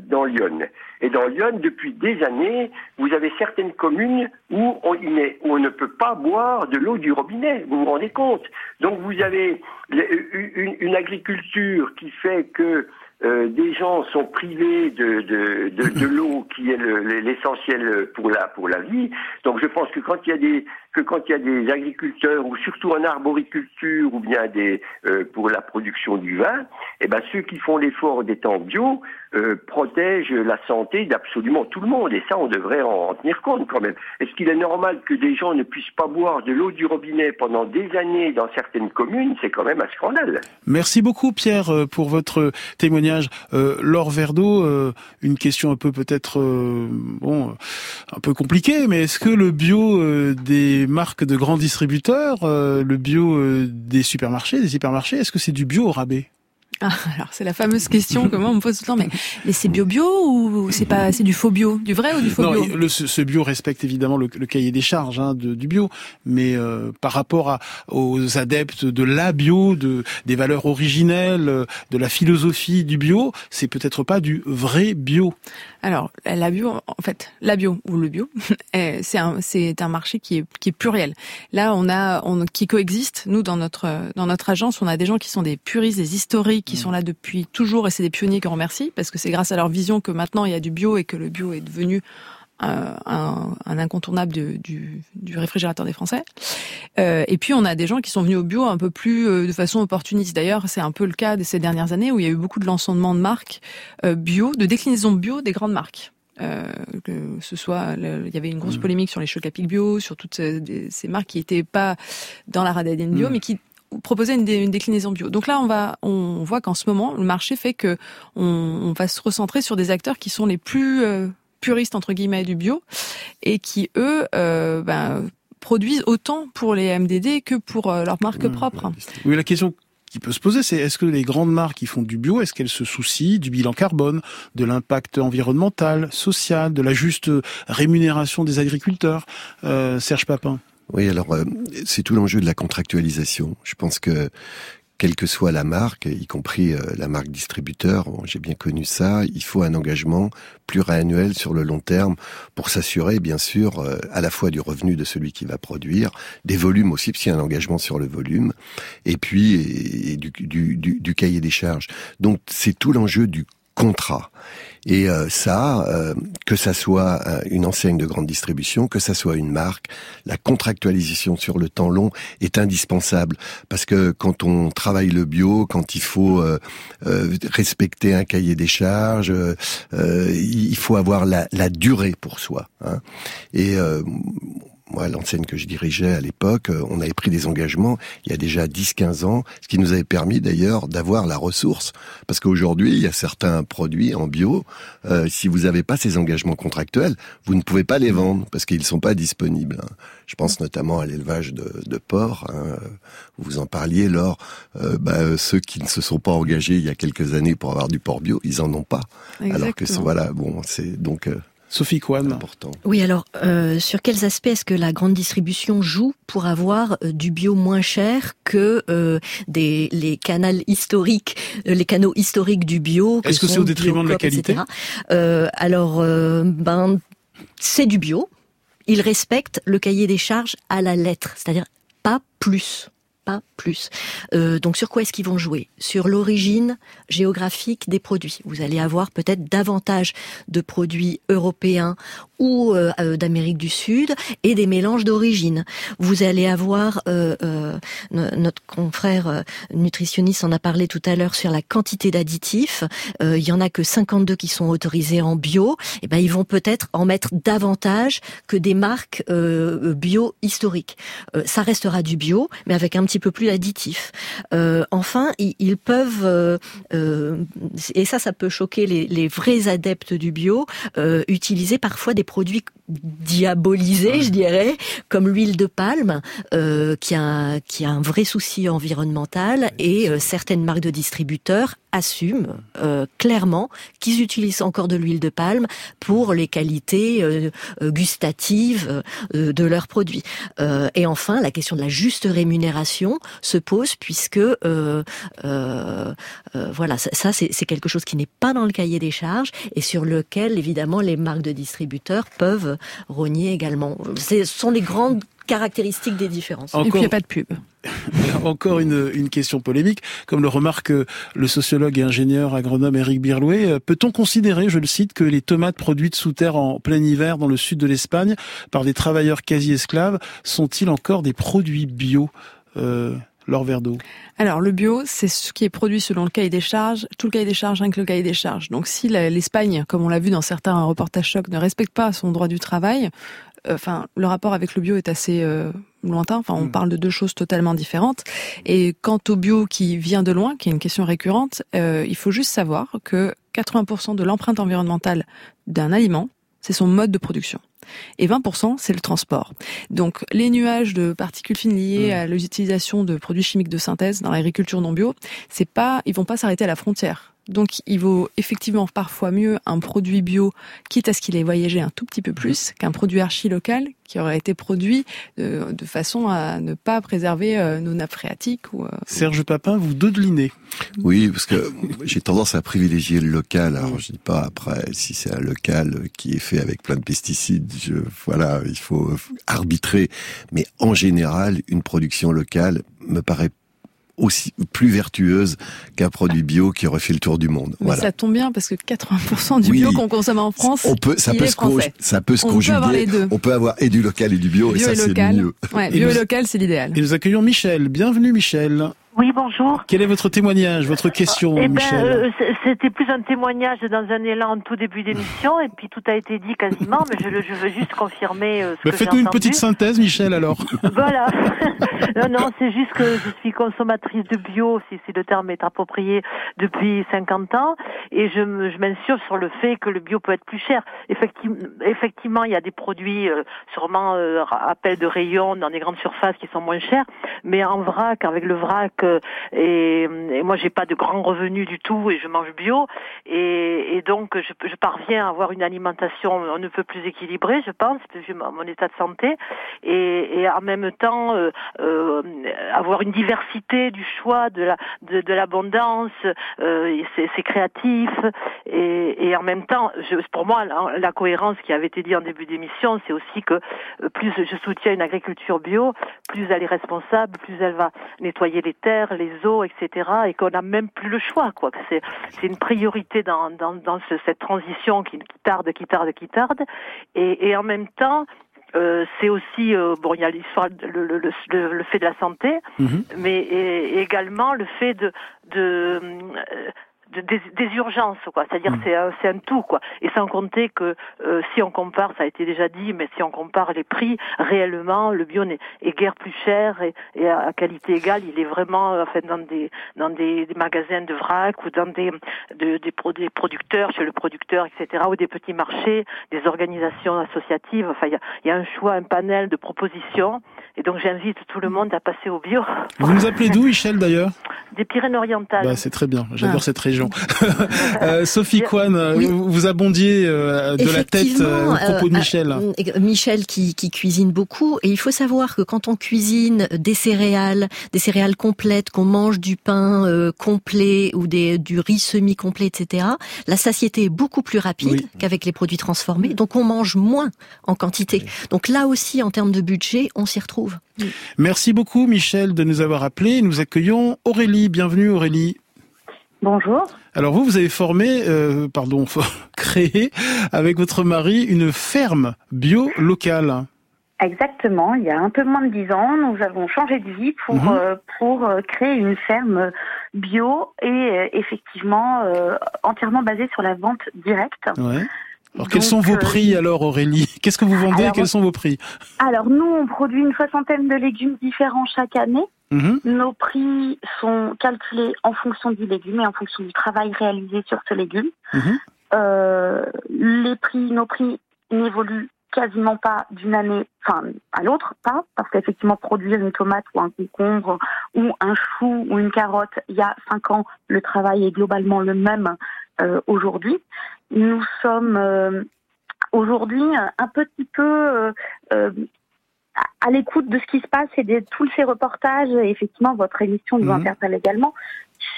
dans Lyon et dans Lyon depuis des années vous avez certaines communes où on, ne peut pas boire de l'eau du robinet vous vous rendez compte donc vous avez une, une agriculture qui fait que euh, des gens sont privés de, de, de, de l'eau qui est l'essentiel pour la pour la vie. Donc je pense que quand il y a des que quand il y a des agriculteurs ou surtout en arboriculture ou bien des euh, pour la production du vin, eh ben ceux qui font l'effort des temps bio euh, protègent la santé d'absolument tout le monde et ça on devrait en, tenir compte quand même. Est-ce qu'il est normal que des gens ne puissent pas boire de l'eau du robinet pendant des années dans certaines communes? C'est quand même un scandale. Merci beaucoup Pierre pour votre témoignage euh, Laure Verdeau, euh, une question un peu peut-être euh, bon, un peu compliquée, mais est-ce que le bio euh, des marques de grands distributeurs, le bio des supermarchés, des hypermarchés, est-ce que c'est du bio au rabais? Ah, alors c'est la fameuse question que moi on me pose tout le temps. Mais, mais c'est bio bio ou c'est pas c'est du faux bio, du vrai ou du faux non, bio? le, ce, ce, bio respecte évidemment le, le cahier des charges hein, de, du bio, mais euh, par rapport à, aux adeptes de la bio, de des valeurs originelles, euh, de la philosophie du bio, c'est peut-être pas du vrai bio. Alors la bio, en fait, la bio ou le bio, c'est un c'est un marché qui est qui est pluriel. Là, on a on qui coexiste. Nous dans notre dans notre agence, on a des gens qui sont des puristes, des historiques qui sont là depuis toujours et c'est des pionniers qu'on remercie parce que c'est grâce à leur vision que maintenant il y a du bio et que le bio est devenu un, un, un incontournable du, du, du, réfrigérateur des Français. Euh, et puis on a des gens qui sont venus au bio un peu plus euh, de façon opportuniste. D'ailleurs, c'est un peu le cas de ces dernières années où il y a eu beaucoup de lancements de marques euh, bio, de déclinaisons bio des grandes marques. Euh, que ce soit, le, il y avait une grosse mmh. polémique sur les chocs à pic bio, sur toutes ces, ces marques qui n'étaient pas dans la radadine bio, mmh. mais qui proposer une, une, déclinaison bio. Donc là, on va, on voit qu'en ce moment, le marché fait que on, on, va se recentrer sur des acteurs qui sont les plus euh, puristes entre guillemets du bio et qui eux, euh, ben, produisent autant pour les MDD que pour euh, leur marque propre. Oui, la question qui peut se poser, c'est est-ce que les grandes marques qui font du bio, est-ce qu'elles se soucient du bilan carbone, de l'impact environnemental, social, de la juste rémunération des agriculteurs euh, Serge Papin? Oui, alors euh, c'est tout l'enjeu de la contractualisation. Je pense que quelle que soit la marque, y compris euh, la marque distributeur, j'ai bien connu ça, il faut un engagement pluriannuel sur le long terme pour s'assurer, bien sûr, euh, à la fois du revenu de celui qui va produire, des volumes aussi, parce qu'il y a un engagement sur le volume, et puis et du, du, du, du cahier des charges. Donc c'est tout l'enjeu du contrat. Et euh, ça, euh, que ça soit euh, une enseigne de grande distribution, que ça soit une marque, la contractualisation sur le temps long est indispensable parce que quand on travaille le bio, quand il faut respecter un cahier des charges, il faut avoir la, la durée pour soi. Hein. Et moi, l'enseigne que je dirigeais à l'époque, euh, on avait pris des engagements il y a déjà 10-15 ans, ce qui nous avait permis d'ailleurs d'avoir la ressource. Parce qu'aujourd'hui, il y a certains produits en bio, euh, si vous n'avez pas ces engagements contractuels, vous ne pouvez pas les vendre parce qu'ils ne sont pas disponibles. Hein. Je pense notamment à l'élevage de, de porcs. Hein. Vous en parliez, lors euh, bah, ceux qui ne se sont pas engagés il y a quelques années pour avoir du porc bio, ils en ont pas. Exactement. Alors que voilà, bon, c'est donc. Euh, Sophie Kwan. Important. Oui, alors euh, sur quels aspects est-ce que la grande distribution joue pour avoir euh, du bio moins cher que euh, des les canaux historiques, euh, les canaux historiques du bio Est-ce que c'est au détriment de la qualité euh, Alors, ben c'est du bio. Il respecte le cahier des charges à la lettre, c'est-à-dire pas plus pas plus. Euh, donc sur quoi est-ce qu'ils vont jouer? Sur l'origine géographique des produits. Vous allez avoir peut-être davantage de produits européens ou euh, euh d'Amérique du Sud et des mélanges d'origine. Vous allez avoir, euh, notre confrère nutritionniste en a parlé tout à l'heure sur la quantité d'additifs. il y en a que 52 qui sont autorisés en bio. Et eh ben ils vont peut-être en mettre davantage que des marques bio historiques. ça restera du bio, mais avec un petit peu plus additif. Euh, enfin, ils, peuvent, euh, euh, et ça, ça peut choquer les, vrais adeptes du bio, utiliser parfois des produits diabolisés, je dirais, comme l'huile de palme, euh, qui, a, qui a un vrai souci environnemental, et euh, certaines marques de distributeurs assument clairement qu'ils utilisent encore de l'huile de palme pour les qualités gustatives de leurs produits. et enfin, la question de la juste rémunération se pose puisque euh, euh, euh, voilà ça, c'est quelque chose qui n'est pas dans le cahier des charges et sur lequel évidemment les marques de distributeurs peuvent rogner également. Ce sont les grandes caractéristiques des différences. Encore... Et puis il n'y a pas de pub. Encore une, une, question polémique, comme le remarque le sociologue et ingénieur agronome Eric Birlouet. Peut-on considérer, je le cite, que les tomates produites sous terre en plein hiver dans le sud de l'Espagne par des travailleurs quasi esclaves sont-ils encore des produits bio? Euh, leur verre d'eau Alors le bio, c'est ce qui est produit selon le cahier des charges, tout le cahier des charges avec le cahier des charges. Donc si l'Espagne, comme on l'a vu dans certains reportages chocs, ne respecte pas son droit du travail, euh, enfin le rapport avec le bio est assez euh, lointain. Enfin, on mm. parle de deux choses totalement différentes. Et quant au bio qui vient de loin, qui est une question récurrente, euh, il faut juste savoir que 80% de l'empreinte environnementale d'un aliment, c'est son mode de production. Et 20% c'est le transport. Donc les nuages de particules fines liées Mmh. à l'utilisation de produits chimiques de synthèse dans l'agriculture non bio, c'est pas, ils vont pas s'arrêter à la frontière. Donc il vaut effectivement parfois mieux un produit bio, quitte à ce qu'il ait voyagé un tout petit peu plus, qu'un produit archi local qui aurait été produit de, de façon à ne pas préserver euh, nos nappes phréatiques ou euh, Serge Papin, vous dodelinez. Oui, parce que j'ai tendance à privilégier le local. Alors je dis pas après si c'est un local qui est fait avec plein de pesticides. Je, voilà, il faut arbitrer. Mais en général, une production locale me paraît aussi plus vertueuse qu'un produit bio qui aurait fait le tour du monde. Mais voilà. ça tombe bien parce que 80% du Oui. bio qu'on consomme en France, on peut, ça il peut est se français. ça peut se On peut conjuguer. avoir les deux. On peut avoir et du local et du bio, et Bio ça et c'est local. mieux. Ouais, Et bio nous- et local, c'est l'idéal. Et nous accueillons Michel. Bienvenue Michel. Oui, bonjour. Quel est votre témoignage, votre question, Eh ben, Michel euh, c'était plus un témoignage dans un élan en tout début d'émission, et puis tout a été dit quasiment, mais je, veux juste confirmer euh, ce Bah, Faites-nous une petite synthèse, Michel, alors. Voilà. non, non, c'est juste que je suis consommatrice de bio, si, si le terme est approprié, depuis 50 ans, et je, je m'insurge sur le fait que le bio peut être plus cher. Effectivement, effectivement il y a des produits euh, sûrement euh, appel de rayon dans des grandes surfaces qui sont moins chers, mais en vrac, avec le vrac, euh, et, et moi j'ai pas de grands revenus du tout et je mange bio, et, et donc je, je parviens à avoir une alimentation on ne peut plus équilibrée, je pense, vu mon état de santé, et, et en même temps euh, euh, avoir une diversité du choix, de la de, de l'abondance, euh, c'est créatif. Et, et en même temps, je, pour moi, la, la cohérence qui avait été dit en début d'émission, c'est aussi que euh, plus je soutiens une agriculture bio, plus elle est responsable, plus elle va nettoyer les terres, les eaux, etc. Et qu'on n'a même plus le choix, quoi. C'est c'est une priorité dans dans, dans ce- cette transition qui, qui tarde, qui tarde, qui tarde, et, et en même temps. Euh, c'est aussi euh, bon, il y a l'histoire, le, le, le, le fait de la santé, Mhm. mais et- également le fait de, de, euh, de- des, des urgences, quoi. C'est-à-dire Mm. c'est un, c'est un tout, quoi. Et sans compter que euh, si on compare, ça a été déjà dit, mais si on compare les prix, réellement, le bio n'est est guère plus cher et, et à, à qualité égale, il est vraiment, euh, enfin, dans des dans des, des magasins de vrac ou dans des de- des, pro- des producteurs, chez le producteur, etc., ou des petits marchés, des organisations associatives. Enfin, il y a, il y a un choix, un panel de propositions. Et donc, j'invite tout le monde à passer au bio. Vous nous appelez d'où, Michel, d'ailleurs Des Pyrénées-Orientales. bah, C'est très bien, j'adore Ah. cette région. Euh, Sophie Kwan, euh, Oui. vous abondiez euh, de la tête euh, au propos de Michel. euh, Michel qui, qui cuisine beaucoup et il faut savoir que quand on cuisine des céréales, des céréales complètes, qu'on mange du pain euh, complet ou des, du riz semi-complet, etc., la satiété est beaucoup plus rapide Oui. qu'avec les produits transformés, donc on mange moins en quantité. Donc là aussi, en termes de budget, on s'y retrouve. Merci beaucoup, Michel, de nous avoir appelés. Nous accueillons Aurélie. Bienvenue, Aurélie. Bonjour. Alors vous, vous avez formé, euh, pardon, créé avec votre mari une ferme bio locale. Exactement. Il y a un peu moins de dix ans, nous avons changé de vie pour Mhm. euh, pour euh, créer une ferme bio et euh, effectivement euh, entièrement basée sur la vente directe. Ouais. Alors Donc, quels sont vos euh, prix alors, Aurélie? Qu'est-ce que vous vendez? Et Alors, quels sont vos prix? Alors nous, on produit une soixantaine de légumes différents chaque année. Mhm. Nos prix sont calculés en fonction du légume et en fonction du travail réalisé sur ce légume. Mhm. Euh, les prix, nos prix n'évoluent quasiment pas d'une année, enfin à l'autre, pas parce qu'effectivement produire une tomate ou un concombre ou un chou ou une carotte, il y a cinq ans, le travail est globalement le même euh, aujourd'hui. Nous sommes euh, aujourd'hui un petit peu euh, euh, à- l'écoute de ce qui se passe et de tous ces reportages. Et effectivement, votre émission nous Mhm. interpelle également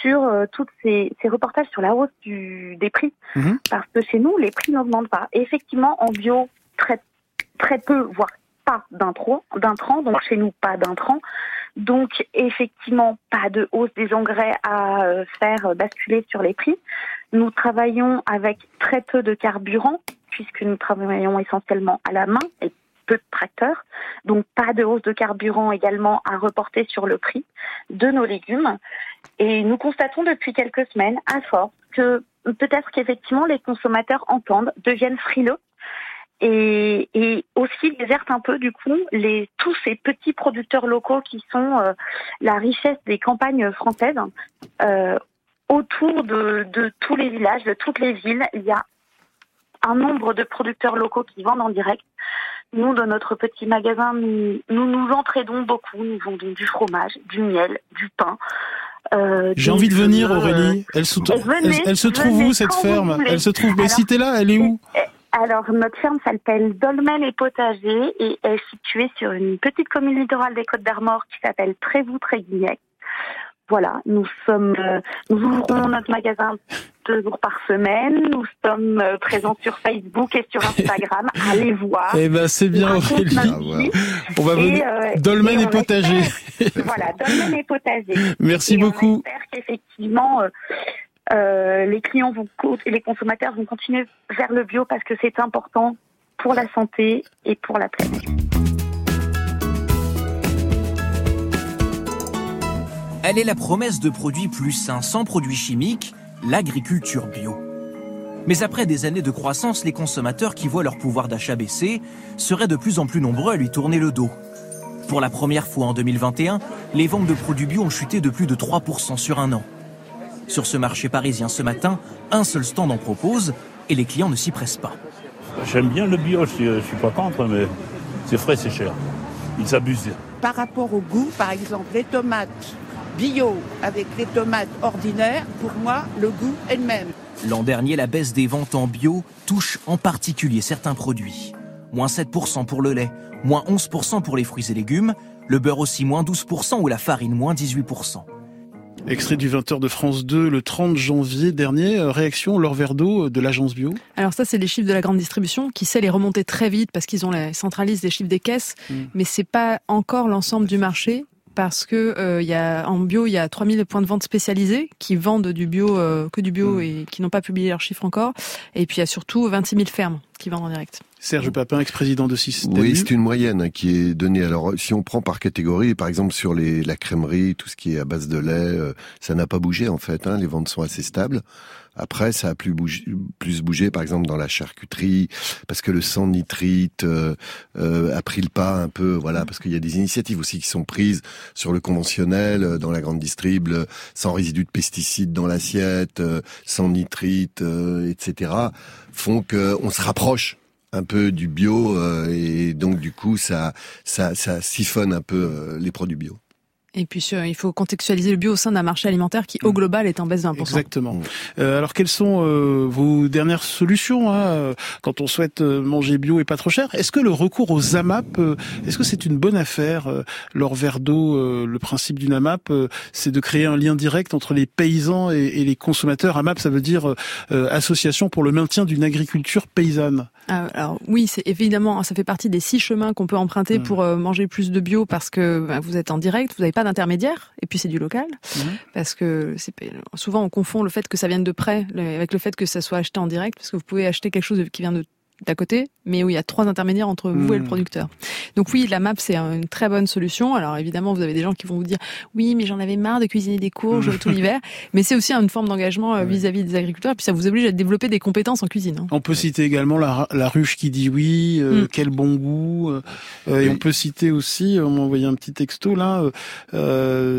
sur euh, tous ces, ces reportages sur la hausse du, des prix. Mhm. Parce que chez nous, les prix n'augmentent pas. Et effectivement, en bio, très, très peu, voire pas d'intro, d'intrants. Donc chez nous, pas d'intrants. Donc effectivement, pas de hausse des engrais à euh, faire basculer sur les prix. Nous travaillons avec très peu de carburant, puisque nous travaillons essentiellement à la main et peu de tracteurs. Donc pas de hausse de carburant également à reporter sur le prix de nos légumes. Et nous constatons depuis quelques semaines, à force, que peut-être qu'effectivement les consommateurs entendent, deviennent frileux et, et aussi désertent un peu du coup les tous ces petits producteurs locaux qui sont euh, la richesse des campagnes françaises. Euh, autour de, de tous les villages, de toutes les villes, il y a un nombre de producteurs locaux qui vendent en direct. Nous, dans notre petit magasin, nous nous, nous entraidons beaucoup. Nous vendons du fromage, du miel, du pain. Euh, J'ai envie de venir, Aurélie. Elle se, venez, elle, se trouve où cette ferme? Elle se trouve. Mais si t'es là, elle est où? Alors, notre ferme s'appelle Dolmen et Potager et est située sur une petite commune littorale des Côtes d'Armor qui s'appelle Trévoux-Tréguignec. Voilà, nous sommes, euh, nous ouvrons notre magasin deux jours par semaine. Nous sommes euh, présents sur Facebook et sur Instagram. Allez voir. Eh ben, c'est bien, Aurélie. On va venir. Euh, Dolmen et, potager. voilà, Dolmen et potager. Merci beaucoup. J'espère qu'effectivement, euh, les clients vont les consommateurs vont continuer vers le bio parce que c'est important pour la santé et pour la planète. Elle est la promesse de produits plus sains, sans produits chimiques, l'agriculture bio. Mais après des années de croissance, les consommateurs qui voient leur pouvoir d'achat baisser seraient de plus en plus nombreux à lui tourner le dos. Pour la première fois en 2021, les ventes de produits bio ont chuté de plus de 3% sur un an. Sur ce marché parisien ce matin, un seul stand en propose et les clients ne s'y pressent pas. J'aime bien le bio, je ne suis pas contre, mais c'est frais, c'est cher. Ils s'abusent. Par rapport au goût, par exemple, les tomates bio avec les tomates ordinaires, pour moi, le goût est le même. L'an dernier, la baisse des ventes en bio touche en particulier certains produits. Moins 7% pour le lait, moins 11% pour les fruits et légumes, le beurre aussi moins 12% ou la farine moins 18%. Extrait du 20h de France 2 le 30 janvier dernier. Euh, réaction, Laure Verdeau euh, de l'agence Bio. Alors ça, c'est les chiffres de la grande distribution qui sait les remonter très vite parce qu'ils ont les centralisent les chiffres des caisses, mm. mais c'est pas encore l'ensemble du marché parce que euh, y a, en bio, il y a 3000 points de vente spécialisés qui vendent du bio, euh, que du bio mm. et qui n'ont pas publié leurs chiffres encore. Et puis il y a surtout 26 000 fermes qui vendent en direct. Serge Papin, ex-président de Système Oui, c'est une moyenne hein, qui est donnée. Alors, si on prend par catégorie, par exemple sur les, la crèmerie, tout ce qui est à base de lait, euh, ça n'a pas bougé en fait. Hein, les ventes sont assez stables. Après, ça a plus bougé, plus bougé, par exemple dans la charcuterie, parce que le sang nitrite euh, euh, a pris le pas un peu, voilà, parce qu'il y a des initiatives aussi qui sont prises sur le conventionnel, euh, dans la grande distrib, sans résidus de pesticides dans l'assiette, sans nitrite, etc., font qu'on se rapproche un peu du bio et donc du coup ça ça ça siphonne un peu les produits bio. Et puis il faut contextualiser le bio au sein d'un marché alimentaire qui au mm. global est en baisse d'un Exactement. Mm. Euh, alors quelles sont euh, vos dernières solutions hein, euh, quand on souhaite euh, manger bio et pas trop cher? Est-ce que le recours aux AMAP, est-ce que c'est une bonne affaire Leur verre d'eau, le principe d'une AMAP, c'est de créer un lien direct entre les paysans et, et les consommateurs? AMAP, ça veut dire Association pour le maintien d'une agriculture paysanne. Ah, alors oui, c'est évidemment, ça fait partie des six chemins qu'on peut emprunter mm. pour manger plus de bio parce que bah, vous êtes en direct, vous n'avez pas d'intermédiaire, et puis c'est du local, mhm. parce que souvent on confond le fait que ça vienne de près avec le fait que ça soit acheté en direct, parce que vous pouvez acheter quelque chose qui vient de d'à côté, mais où il y a trois intermédiaires entre vous et le hmm. producteur. Donc oui, la map c'est une très bonne solution. Alors évidemment, vous avez des gens qui vont vous dire oui, mais j'en avais marre de cuisiner des courges tout l'hiver. Mais c'est aussi une forme d'engagement euh, vis-à-vis des agriculteurs. Et puis ça vous oblige à développer des compétences en cuisine. Hein. On peut citer également la, ruche qui dit oui, euh, hmm. quel bon goût. Euh, et on peut citer aussi, on m'a envoyé un petit texto là,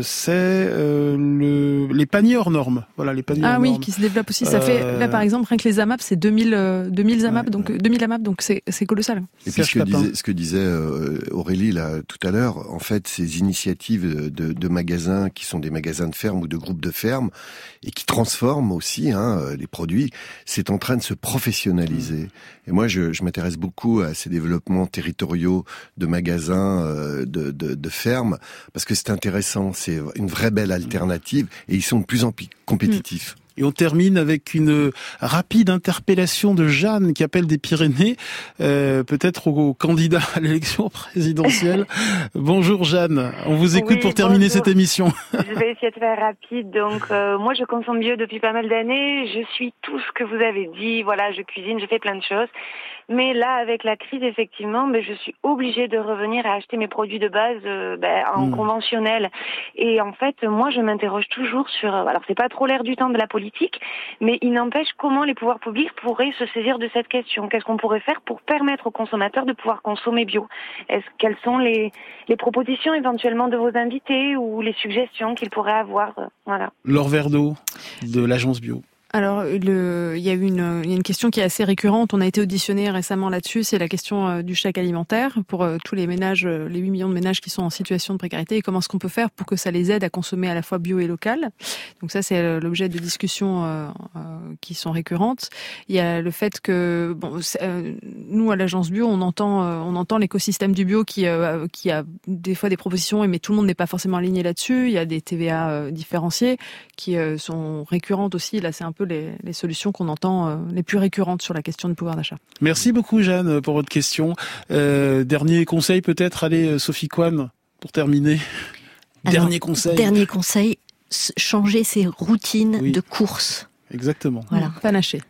c'est le, les paniers hors normes. Voilà, les paniers ah hors oui, qui se développent aussi. Ça fait là par exemple rien que les AMAP, c'est 2000 2000 AMAP, donc 2000 AMAP, donc c'est colossal. Et puis ce que, disait, ce que disait euh, Aurélie là tout à l'heure, en fait, ces initiatives de, de, magasins qui sont des magasins de ferme ou de groupes de ferme et qui transforment aussi hein, euh, les produits, c'est en train de se professionnaliser. Mmh. Et moi, je, je m'intéresse beaucoup à ces développements territoriaux de magasins, euh, de, de, de fermes, parce que c'est intéressant, c'est une vraie belle alternative et ils sont de plus en plus compétitifs. Et on termine avec une rapide interpellation de Jeanne qui appelle des Pyrénées, euh, peut-être au candidat à l'élection présidentielle. bonjour Jeanne, on vous écoute pour terminer cette émission. je vais essayer de faire rapide. Donc euh, moi je consomme bio depuis pas mal d'années. Je suis tout ce que vous avez dit. Voilà, je cuisine, je fais plein de choses. Mais là, avec la crise, effectivement, mais je suis obligée de revenir à acheter mes produits de base euh, ben, en hmm. conventionnel. Et en fait, moi, je m'interroge toujours sur. Alors, c'est pas trop l'air du temps de la politique, mais il n'empêche comment les pouvoirs publics pourraient se saisir de cette question. Qu'est-ce qu'on pourrait faire pour permettre aux consommateurs de pouvoir consommer bio? Est-ce quelles sont les, les propositions éventuellement de vos invités ou les suggestions qu'ils pourraient avoir? Voilà. Laure Verdeau de l'agence bio. Alors, il y a une, question qui est assez récurrente. On a été auditionné récemment là-dessus. C'est la question euh, du chèque alimentaire pour euh, tous les ménages, euh, les 8 millions de ménages qui sont en situation de précarité. Comment est-ce qu'on peut faire pour que ça les aide à consommer à la fois bio et local Donc ça, c'est l'objet de discussions qui sont récurrentes. Il y a le fait que, nous à l'agence bio, on entend, on entend l'écosystème du bio qui, qui a des fois des propositions, mais tout le monde n'est pas forcément aligné là-dessus. Il y a des TVA différenciés qui sont récurrentes aussi. Là, c'est un peu les, solutions qu'on entend euh, les plus récurrentes sur la question du pouvoir d'achat. Merci beaucoup Jeanne pour votre question. Euh, dernier conseil peut-être, allez euh, Sophie Kwan, pour terminer. dernier conseil. Dernier conseil, changer ses routines de course. Exactement. Voilà. Panacher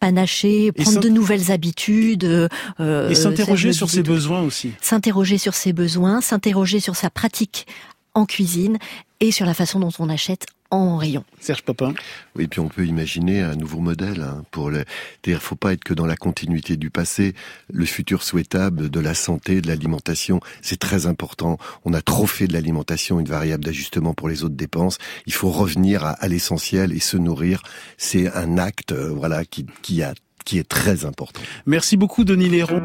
panacher, prendre de nouvelles habitudes. et s'interroger sur ses besoins aussi. S'interroger sur ses besoins, s'interroger sur sa pratique en cuisine et sur la façon dont on achète en rayon. Serge Papin. Oui, puis on peut imaginer un nouveau modèle hein, pour le. Il faut pas être que dans la continuité du passé. Le futur souhaitable de la santé, de l'alimentation, c'est très important. On a trop fait de l'alimentation une variable d'ajustement pour les autres dépenses. Il faut revenir à, l'essentiel et se nourrir. C'est un acte, euh, voilà, qui, qui a qui est très important. Merci beaucoup, Denis Léron.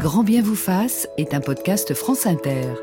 Grand bien vous fasse est un podcast France Inter.